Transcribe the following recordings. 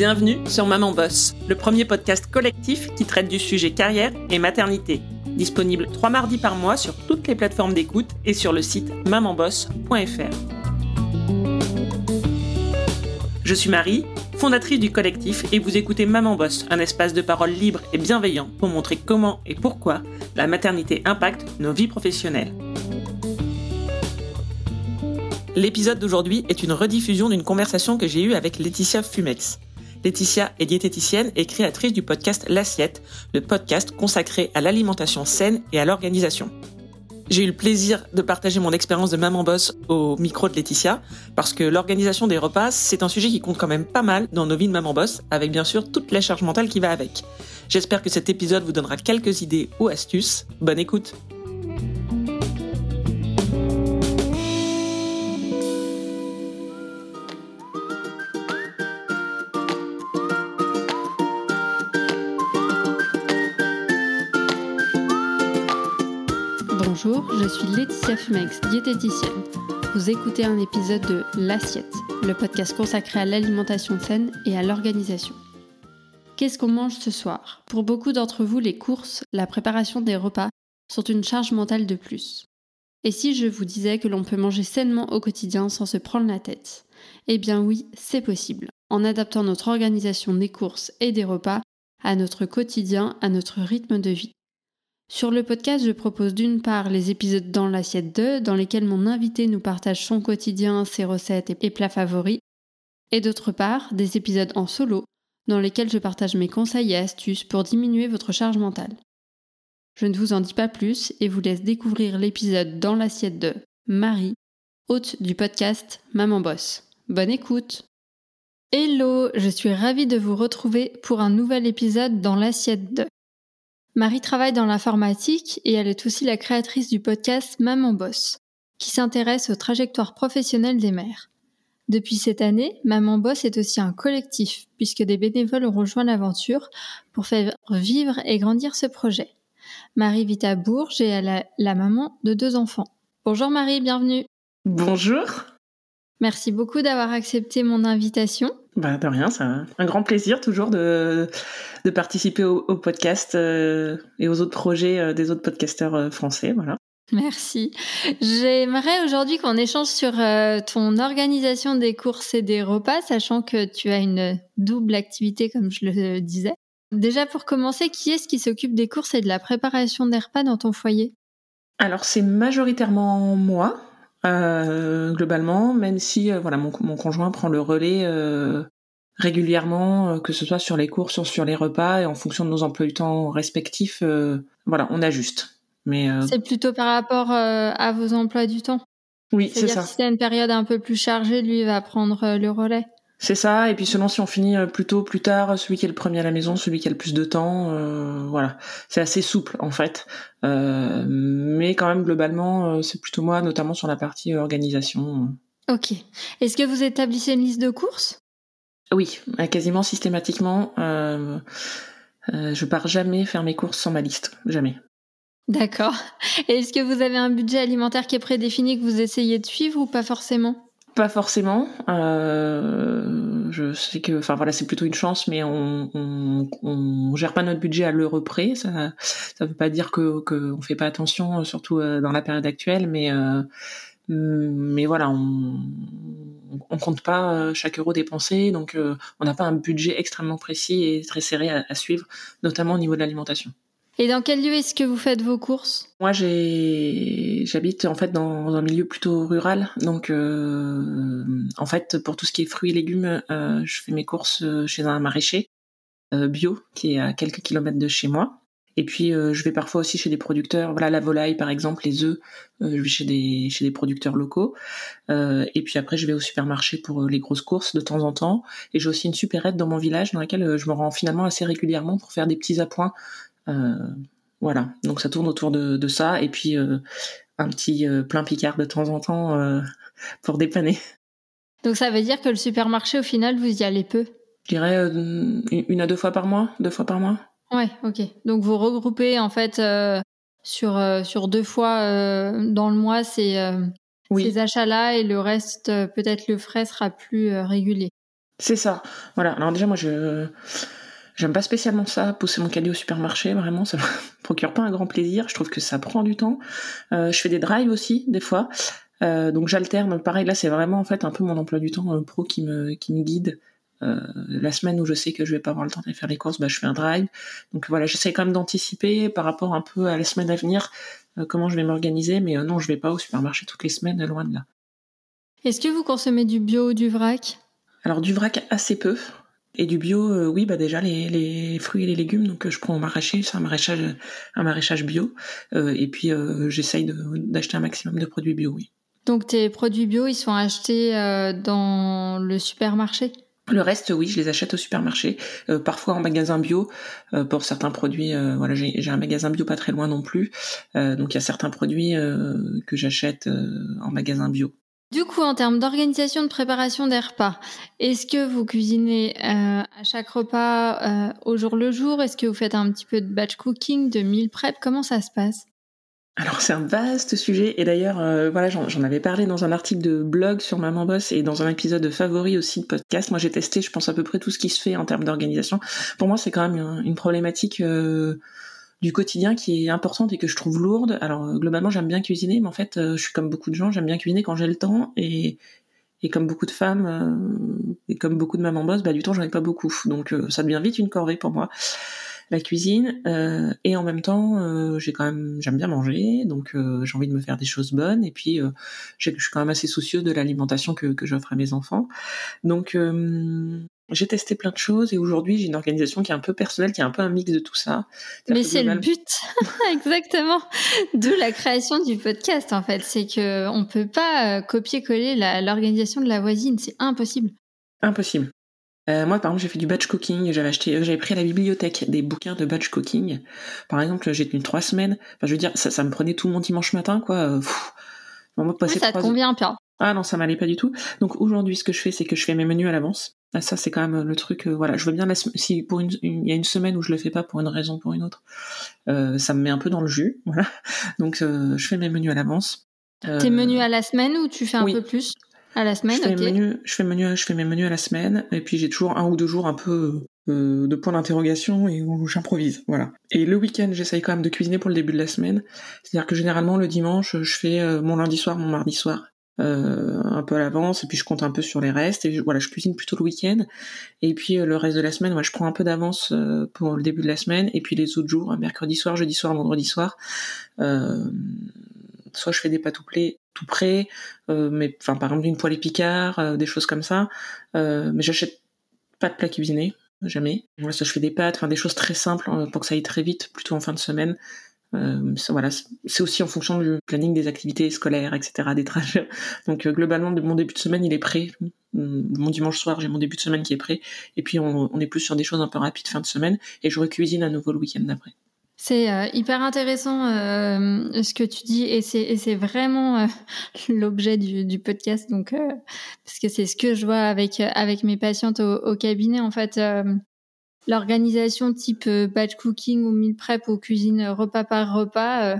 Bienvenue sur Maman Boss, le premier podcast collectif qui traite du sujet carrière et maternité. Disponible trois mardis par mois sur toutes les plateformes d'écoute et sur le site mamanboss.fr. Je suis Marie, fondatrice du collectif, et vous écoutez Maman Boss, un espace de parole libre et bienveillant pour montrer comment et pourquoi la maternité impacte nos vies professionnelles. L'épisode d'aujourd'hui est une rediffusion d'une conversation que j'ai eue avec Laetitia Fumex. Laetitia est diététicienne et créatrice du podcast L'Assiette, le podcast consacré à l'alimentation saine et à l'organisation. J'ai eu le plaisir de partager mon expérience de maman boss au micro de Laetitia, parce que l'organisation des repas, c'est un sujet qui compte quand même pas mal dans nos vies de maman boss, avec bien sûr toute la charge mentale qui va avec. J'espère que cet épisode vous donnera quelques idées ou astuces. Bonne écoute! Bonjour, je suis Laetitia Fumex, diététicienne. Vous écoutez un épisode de L'Assiette, le podcast consacré à l'alimentation saine et à l'organisation. Qu'est-ce qu'on mange ce soir? Pour beaucoup d'entre vous, les courses, la préparation des repas sont une charge mentale de plus. Et si je vous disais que l'on peut manger sainement au quotidien sans se prendre la tête? Eh bien oui, c'est possible, en adaptant notre organisation des courses et des repas à notre quotidien, à notre rythme de vie. Sur le podcast, je propose d'une part les épisodes dans l'assiette 2, dans lesquels mon invité nous partage son quotidien, ses recettes et plats favoris, et d'autre part des épisodes en solo, dans lesquels je partage mes conseils et astuces pour diminuer votre charge mentale. Je ne vous en dis pas plus et vous laisse découvrir l'épisode dans l'assiette de Marie, hôte du podcast Maman Boss. Bonne écoute Hello, je suis ravie de vous retrouver pour un nouvel épisode dans l'assiette 2. Marie travaille dans l'informatique et elle est aussi la créatrice du podcast Maman Boss, qui s'intéresse aux trajectoires professionnelles des mères. Depuis cette année, Maman Boss est aussi un collectif, puisque des bénévoles ont rejoint l'aventure pour faire vivre et grandir ce projet. Marie vit à Bourges et elle est la maman de deux enfants. Bonjour Marie, bienvenue. Bonjour. Merci beaucoup d'avoir accepté mon invitation. Bah, de rien, c'est un grand plaisir toujours de, de participer au, podcast euh, et aux autres projets euh, des autres podcasteurs euh, français. Voilà. Merci. J'aimerais aujourd'hui qu'on échange sur ton organisation des courses et des repas, sachant que tu as une double activité, comme je le disais. Déjà, pour commencer, qui est-ce qui s'occupe des courses et de la préparation des repas dans ton foyer? Alors, c'est majoritairement moi. Euh, globalement, même si euh, voilà mon, mon, conjoint prend le relais euh, régulièrement, que ce soit sur les courses ou sur les repas, et en fonction de nos emplois du temps respectifs, voilà, on ajuste. Mais c'est plutôt par rapport à vos emplois du temps. Oui, c'est ça. Si c'est une période un peu plus chargée, lui va prendre le relais. C'est ça, et puis selon si on finit euh, plus tôt, plus tard, celui qui est le premier à la maison, celui qui a le plus de temps, euh, voilà. C'est assez souple en fait, euh, mais quand même globalement, c'est plutôt moi, notamment sur la partie organisation. Ok. Est-ce que vous établissez une liste de courses? Oui, quasiment systématiquement. je pars jamais faire mes courses sans ma liste, jamais. D'accord. Est-ce que vous avez un budget alimentaire qui est prédéfini que vous essayez de suivre ou pas forcément? Pas forcément. Euh, je sais que, enfin voilà, c'est plutôt une chance, mais on, on, gère pas notre budget à l'euro près. Ça, ça veut pas dire que qu'on fait pas attention, surtout euh, dans la période actuelle, mais euh, mais voilà, on, compte pas chaque euro dépensé, donc on n'a pas un budget extrêmement précis et très serré à suivre, notamment au niveau de l'alimentation. Et dans quel lieu est-ce que vous faites vos courses? Moi, j'habite en fait dans un milieu plutôt rural, donc euh, en fait pour tout ce qui est fruits et légumes, euh, je fais mes courses euh, chez un maraîcher bio qui est à quelques kilomètres de chez moi. Et puis je vais parfois aussi chez des producteurs, voilà la volaille par exemple, les œufs, je vais chez des chez des producteurs locaux. et puis après je vais au supermarché pour les grosses courses de temps en temps. Et j'ai aussi une supérette dans mon village dans laquelle je me rends finalement assez régulièrement pour faire des petits appoints voilà, donc ça tourne autour de, ça et puis euh, un petit euh, plein picard de temps en temps pour dépanner. Donc ça veut dire que le supermarché, au final, vous y allez peu? Je dirais une à deux fois par mois, deux fois par mois. Ouais, ok. Donc vous regroupez en fait sur sur deux fois dans le mois ces ces achats-là et le reste peut-être le frais sera plus régulier. C'est ça. Voilà. Alors déjà, moi, je j'aime pas spécialement ça, pousser mon caddie au supermarché. Vraiment, ça me procure pas un grand plaisir. Je trouve que ça prend du temps. Euh, je fais des drives aussi, des fois. Euh, donc j'alterne. Pareil, là, c'est vraiment en fait un peu mon emploi du temps euh, pro qui me qui me guide. la semaine où je sais que je vais pas avoir le temps d'aller faire les courses, bah, je fais un drive. Donc voilà, j'essaie quand même d'anticiper par rapport un peu à la semaine à venir comment je vais m'organiser. Mais non, je vais pas au supermarché toutes les semaines, loin de là. Est-ce que vous consommez du bio ou du vrac? Alors du vrac assez peu. Et du bio, euh, oui, bah déjà les, fruits et les légumes, donc euh, je prends au maraîcher, c'est un maraîchage, un maraîchage bio, euh, et puis j'essaye d'acheter un maximum de produits bio, oui. Donc tes produits bio, ils sont achetés dans le supermarché? Le reste, oui, je les achète au supermarché, parfois en magasin bio pour certains produits. voilà, j'ai un magasin bio pas très loin non plus, donc il y a certains produits que j'achète en magasin bio. Du coup, en termes d'organisation de préparation des repas, est-ce que vous cuisinez euh, à chaque repas euh, au jour le jour? Est-ce que vous faites un petit peu de batch cooking, de meal prep? Comment ça se passe? Alors c'est un vaste sujet et d'ailleurs euh, voilà j'en avais parlé dans un article de blog sur Maman Boss et dans un épisode de favori aussi de podcast. Moi j'ai testé je pense à peu près tout ce qui se fait en termes d'organisation. Pour moi c'est quand même une problématique du quotidien qui est importante et que je trouve lourde. Alors euh, globalement j'aime bien cuisiner, mais en fait euh, je suis comme beaucoup de gens, j'aime bien cuisiner quand j'ai le temps. Et et comme beaucoup de femmes euh, et comme beaucoup de mamans boss, bah du temps j'en ai pas beaucoup, donc ça devient vite une corvée pour moi la cuisine. Et en même temps j'ai quand même j'aime bien manger. Donc j'ai envie de me faire des choses bonnes. Et puis je suis quand même assez soucieuse de l'alimentation que, que j'offre à mes enfants. Donc j'ai testé plein de choses et aujourd'hui j'ai une organisation qui est un peu personnelle, qui est un peu un mix de tout ça. Mais c'est le but, exactement, de la création du podcast en fait. C'est que on peut pas euh, copier-coller l'organisation de la voisine, c'est impossible. Impossible. Euh, moi, par exemple, j'ai fait du batch cooking. J'avais acheté, euh, j'avais pris à la bibliothèque des bouquins de batch cooking. Par exemple, j'ai tenu trois semaines. Enfin, je veux dire, ça, ça me prenait tout mon dimanche matin, quoi. Moi, ça te convient, Pierre Ah non, ça m'allait pas du tout. Donc aujourd'hui, ce que je fais, c'est que je fais mes menus à l'avance. Ah, ça, c'est quand même le truc. Euh, voilà, je veux bien si pour une, il y a une semaine où je le fais pas pour une raison ou pour une autre, euh, ça me met un peu dans le jus. Voilà. Donc, euh, je fais mes menus à l'avance. Tes menus à la semaine ou tu fais un peu plus à la semaine? Je fais, menus, je, fais menus, je fais mes menus à la semaine et puis j'ai toujours un ou deux jours un peu de points d'interrogation et où j'improvise. Voilà. Et le week-end, j'essaye quand même de cuisiner pour le début de la semaine. C'est-à-dire que généralement le dimanche, je fais mon lundi soir, mon mardi soir euh, un peu à l'avance et puis je compte un peu sur les restes et voilà je cuisine plutôt le week-end. Et puis euh, le reste de la semaine moi je prends un peu d'avance euh, pour le début de la semaine et puis les autres jours mercredi soir jeudi soir vendredi soir soit je fais des pâtes tout prêts tout prêt mais enfin par exemple une poêle picard des choses comme ça mais j'achète pas de plat cuisiné jamais. Voilà soit je fais des pâtes enfin des choses très simples pour que ça aille très vite plutôt en fin de semaine euh, voilà, c'est aussi en fonction du planning des activités scolaires, etc., des trajets. Donc euh, globalement, mon début de semaine, il est prêt. Mon dimanche soir, j'ai mon début de semaine qui est prêt. Et puis on, est plus sur des choses un peu rapides fin de semaine. Et je recuisine à nouveau le week-end d'après. C'est euh, hyper intéressant euh, ce que tu dis et c'est vraiment l'objet du, du, podcast donc parce que c'est ce que je vois avec avec mes patientes au, au cabinet en fait L'organisation type euh, batch cooking ou meal prep ou cuisine repas par repas, euh,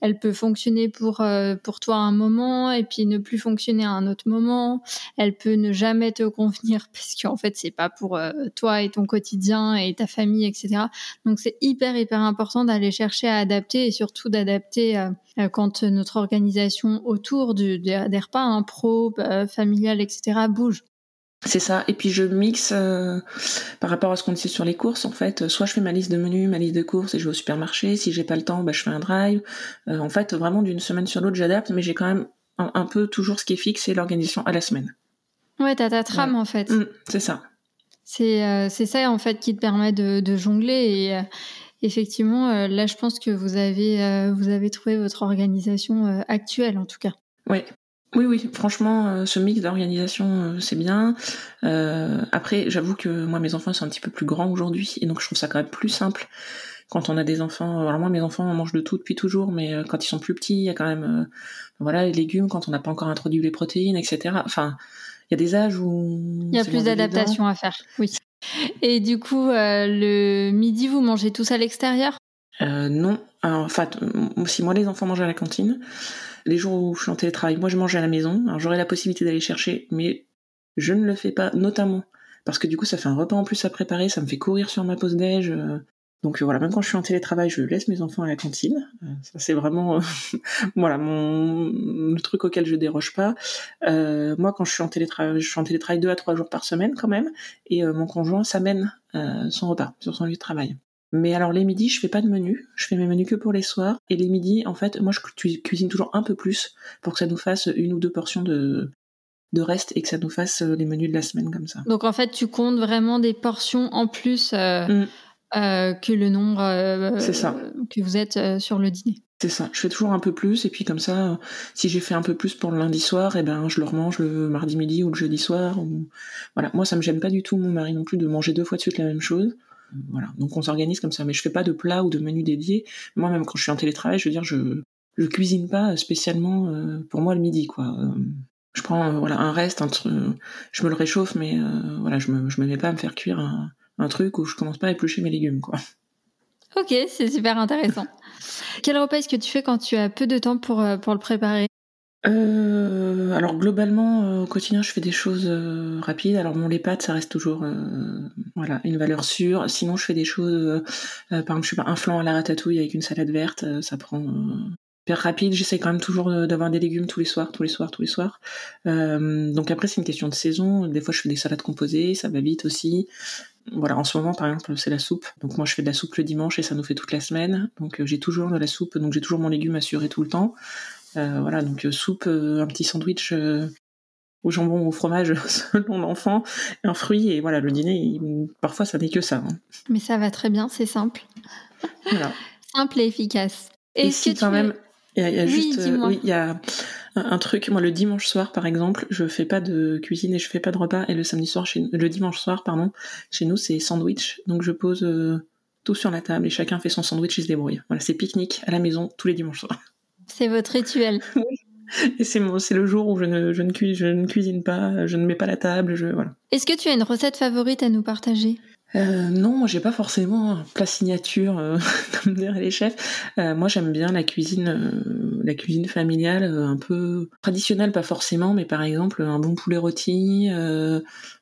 elle peut fonctionner pour euh, pour toi un moment et puis ne plus fonctionner à un autre moment. Elle peut ne jamais te convenir parce qu'en fait c'est pas pour toi et ton quotidien et ta famille etc. Donc c'est hyper hyper important d'aller chercher à adapter et surtout d'adapter quand notre organisation autour du, des, repas hein, pro, familial etc. bouge. C'est ça. Et puis je mixe euh, par rapport à ce qu'on disait sur les courses. En fait, soit je fais ma liste de menus, ma liste de courses et je vais au supermarché. Si j'ai pas le temps, bah, je fais un drive. Euh, en fait, vraiment d'une semaine sur l'autre, j'adapte, mais j'ai quand même un, peu toujours ce qui est fixe, c'est l'organisation à la semaine. Ouais, t'as ta trame en fait. Mmh, c'est ça. C'est euh, c'est ça en fait qui te permet de, de jongler et effectivement là, je pense que vous avez vous avez trouvé votre organisation actuelle en tout cas. Ouais, oui, oui, franchement, euh, ce mix d'organisation, euh, c'est bien. Euh, après, j'avoue que moi, mes enfants sont un petit peu plus grands aujourd'hui, et donc je trouve ça quand même plus simple quand on a des enfants. Alors moi, mes enfants mangent de tout depuis toujours, mais quand ils sont plus petits, il y a quand même, voilà, les légumes quand on n'a pas encore introduit les protéines, etc. Enfin, il y a des âges où il y a plus d'adaptation à faire. Oui. Et du coup, le midi, vous mangez tous à l'extérieur? Non. en fait, si moi les enfants mangent à la cantine. Les jours où je suis en télétravail, moi je mange à la maison. Alors j'aurai la possibilité d'aller chercher, mais je ne le fais pas, notamment parce que du coup ça fait un repas en plus à préparer, ça me fait courir sur ma pause déj. Euh. donc voilà, même quand je suis en télétravail, je laisse mes enfants à la cantine. ça c'est vraiment voilà mon le truc auquel je déroge pas. moi quand je suis en télétravail, je suis en télétravail deux à trois jours par semaine quand même, et mon conjoint s'amène son repas sur son lieu de travail. Mais alors les midis, je fais pas de menu, je fais mes menus que pour les soirs. Et les midis, en fait, moi je cuisine toujours un peu plus pour que ça nous fasse une ou deux portions de, de reste et que ça nous fasse euh, les menus de la semaine comme ça. Donc en fait, tu comptes vraiment des portions en plus euh, mm. euh, que le nombre ça. que vous êtes sur le dîner. C'est ça, je fais toujours un peu plus et puis comme ça, si j'ai fait un peu plus pour le lundi soir, et eh ben je le remange le mardi midi ou le jeudi soir. Voilà, moi ça me gêne pas du tout, mon mari non plus, de manger deux fois de suite la même chose. Voilà, donc on s'organise comme ça, mais je fais pas de plat ou de menu dédié. Moi, même quand je suis en télétravail, je veux dire, je je cuisine pas spécialement euh, pour moi le midi, quoi. Euh, je prends euh, voilà un reste, un truc, je me le réchauffe, mais voilà, je me je me mets pas à me faire cuire un, un truc où je commence pas à éplucher mes légumes, quoi. Ok, c'est super intéressant. Quel repas est-ce que tu fais quand tu as peu de temps pour, pour le préparer? Euh, alors globalement euh, au quotidien je fais des choses euh, rapides. Alors mon les pâtes ça reste toujours voilà une valeur sûre. Sinon je fais des choses par exemple je sais pas un flan à la ratatouille avec une salade verte, ça prend hyper rapide. J'essaie quand même toujours d'avoir des légumes tous les soirs, tous les soirs, tous les soirs. donc après c'est une question de saison. Des fois je fais des salades composées, ça va vite aussi. Voilà, en ce moment par exemple c'est la soupe. Donc moi je fais de la soupe le dimanche et ça nous fait toute la semaine. Donc j'ai toujours de la soupe, donc j'ai toujours mon légume assuré tout le temps. Euh, voilà, donc euh, soupe, euh, un petit sandwich au jambon au fromage selon l'enfant, un fruit et voilà le dîner. parfois ça n'est que ça. Hein. Mais ça va très bien, c'est simple. Voilà. simple et efficace. Et, si quand même, il y, a, juste, oui, il y a un, truc. Moi le dimanche soir par exemple, je fais pas de cuisine et je fais pas de repas. Et le samedi soir, chez, le dimanche soir pardon, chez nous c'est sandwich. Donc je pose tout sur la table et chacun fait son sandwich et se débrouille. Voilà, c'est pique-nique à la maison tous les dimanches soirs. C'est votre rituel. Et c'est le jour où je ne cuisine pas, je ne mets pas la table, je, voilà. Est-ce que tu as une recette favorite à nous partager? Euh, non, moi j'ai pas forcément un plat signature euh, comme diraient les chefs. Euh, moi j'aime bien la cuisine, euh, la cuisine familiale, un peu traditionnelle, pas forcément, mais par exemple un bon poulet rôti,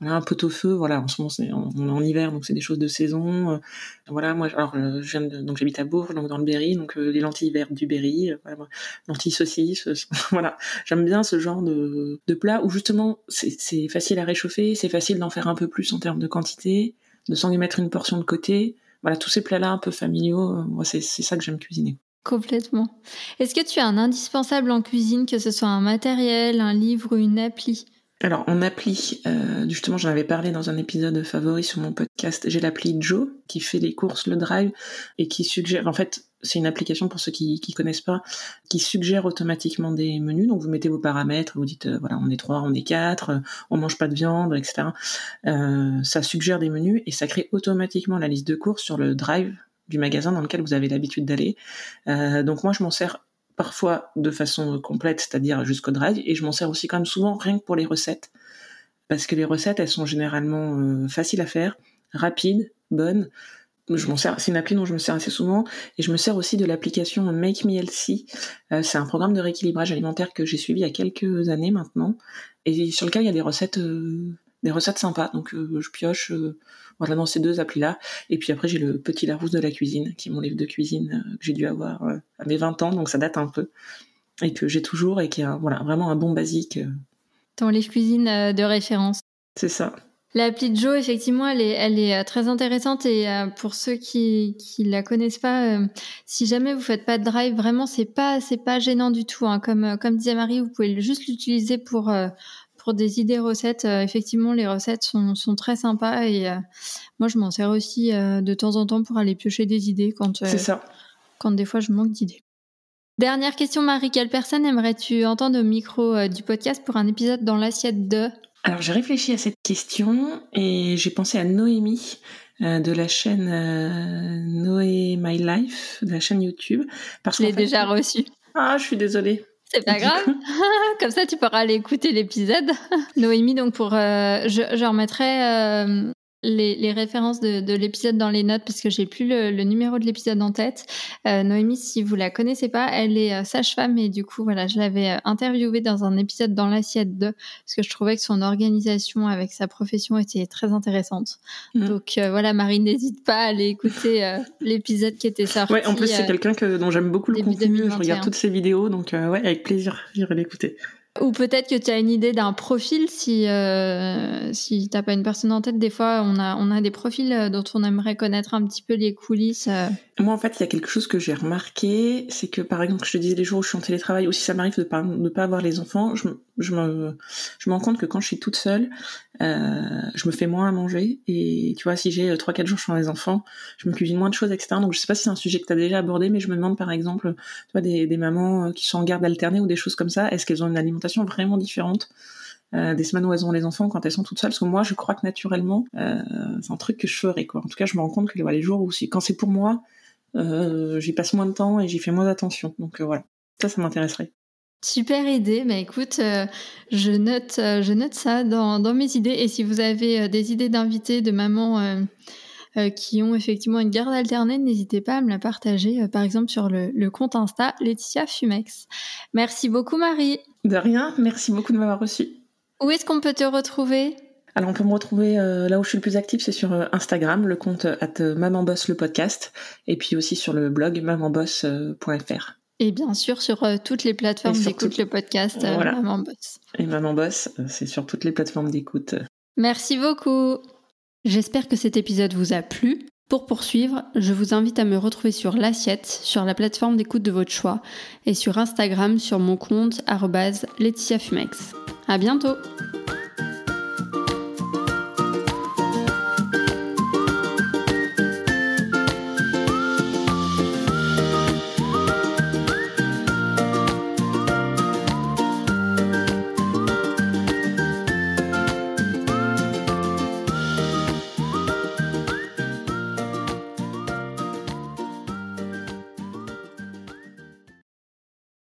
voilà un pot-au-feu. Voilà, en ce moment c'est on est en hiver, donc c'est des choses de saison. voilà, moi alors je viens de, donc j'habite à Bourges, donc dans le Berry, donc les lentilles vertes du Berry, voilà, lentilles saucisses. voilà, j'aime bien ce genre de, de plat où justement c'est facile à réchauffer, c'est facile d'en faire un peu plus en termes de quantité de s'en y mettre une portion de côté. Voilà, tous ces plats-là un peu familiaux, euh, moi c'est ça que j'aime cuisiner. Complètement. Est-ce que tu as un indispensable en cuisine, que ce soit un matériel, un livre une appli? Alors en appli, euh, justement j'en avais parlé dans un épisode favori sur mon podcast, j'ai l'appli Joe qui fait les courses, le drive et qui suggère, en fait c'est une application pour ceux qui, qui connaissent pas, qui suggère automatiquement des menus. Donc vous mettez vos paramètres, vous dites euh, voilà on est trois, on est quatre, euh, on mange pas de viande, etc. Ça suggère des menus et ça crée automatiquement la liste de courses sur le drive du magasin dans lequel vous avez l'habitude d'aller. Donc moi je m'en sers parfois de façon complète, c'est-à-dire jusqu'au drive, et je m'en sers aussi quand même souvent rien que pour les recettes, parce que les recettes elles sont généralement euh, faciles à faire, rapides, bonnes je m'en sers, c'est une appli dont je me sers assez souvent, et je me sers aussi de l'application Make Me Healthy. Euh, c'est un programme de rééquilibrage alimentaire que j'ai suivi il y a quelques années maintenant, et sur lequel il y a des recettes, euh, des recettes sympas. Donc euh, je pioche, voilà, dans ces deux applis-là. Et puis après j'ai le Petit Larousse de la cuisine, qui est mon livre de cuisine que j'ai dû avoir à mes 20 ans, donc ça date un peu, et que j'ai toujours, et qui est voilà vraiment un bon basique. Ton livre cuisine de référence. C'est ça. L'appli Joe, effectivement, elle est, elle est euh, très intéressante et euh, pour ceux qui qui la connaissent pas, euh, si jamais vous faites pas de drive, vraiment c'est pas c'est pas gênant du tout. Hein. Comme comme disait Marie, vous pouvez juste l'utiliser pour pour des idées recettes. effectivement, les recettes sont sont très sympas et moi je m'en sers aussi de temps en temps pour aller piocher des idées quand ça. Quand des fois je manque d'idées. Dernière question, Marie. Quelle personne aimerais-tu entendre au micro du podcast pour un épisode dans l'assiette de? Alors j'ai réfléchi à cette question et j'ai pensé à Noémie euh, de la chaîne euh, Noé My Life, de la chaîne YouTube. Parce je l'ai déjà reçu. Ah, je suis désolée. C'est pas grave. Comme ça, tu pourras aller écouter l'épisode. Noémie, donc pour, euh, je, je, remettrai les, références de, l'épisode dans les notes parce que j'ai plus le, numéro de l'épisode en tête. Euh, Noémie, si vous la connaissez pas, elle est euh, sage-femme et du coup, voilà, je l'avais euh, interviewée dans un épisode dans l'assiette 2 parce que je trouvais que son organisation avec sa profession était très intéressante. Mm. Donc voilà, Marie, n'hésite pas à aller écouter l'épisode qui était sorti. Ouais, en plus, c'est quelqu'un dont j'aime beaucoup le contenu. Je regarde toutes ses vidéos, donc ouais, avec plaisir, j'irai l'écouter. Ou peut-être que tu as une idée d'un profil si euh, si t'as pas une personne en tête. Des fois, on a on a des profils euh, dont on aimerait connaître un petit peu les coulisses. Euh. Moi, en fait, il y a quelque chose que j'ai remarqué, c'est que par exemple, je te disais les jours où je suis en télétravail, ou si ça m'arrive de de pas avoir les enfants, je, je me je me rends compte que quand je suis toute seule, euh, je me fais moins à manger et tu vois si j'ai trois quatre jours sans les enfants, je me cuisine moins de choses etc. Donc je sais pas si c'est un sujet que tu as déjà abordé, mais je me demande par exemple, tu vois des, des mamans qui sont en garde alternée ou des choses comme ça, est-ce qu'elles ont une alimentation vraiment différente euh, des semaines où elles ont les enfants quand elles sont toutes seules? Parce que moi je crois que naturellement euh, c'est un truc que je ferais quoi en tout cas je me rends compte que les jours où quand c'est pour moi euh, j'y passe moins de temps et j'y fais moins attention donc voilà ça ça m'intéresserait Super idée, mais écoute, je note, je note ça dans, dans, mes idées. Et si vous avez des idées d'invités, de mamans qui ont effectivement une garde alternée, n'hésitez pas à me la partager, par exemple sur le, le, compte Insta Laetitia Fumex. Merci beaucoup Marie. De rien, merci beaucoup de m'avoir reçu. Où est-ce qu'on peut te retrouver? Alors on peut me retrouver euh, là où je suis le plus active, c'est sur euh, Instagram, le compte at mamanboss le podcast, et puis aussi sur le blog mamanboss.fr. Et bien sûr sur euh, toutes les plateformes d'écoute le podcast voilà. Et Mamanboss, c'est sur toutes les plateformes d'écoute. Merci beaucoup. J'espère que cet épisode vous a plu. Pour poursuivre, je vous invite à me retrouver sur l'assiette, sur la plateforme d'écoute de votre choix, et sur Instagram sur mon compte Fumex. À bientôt!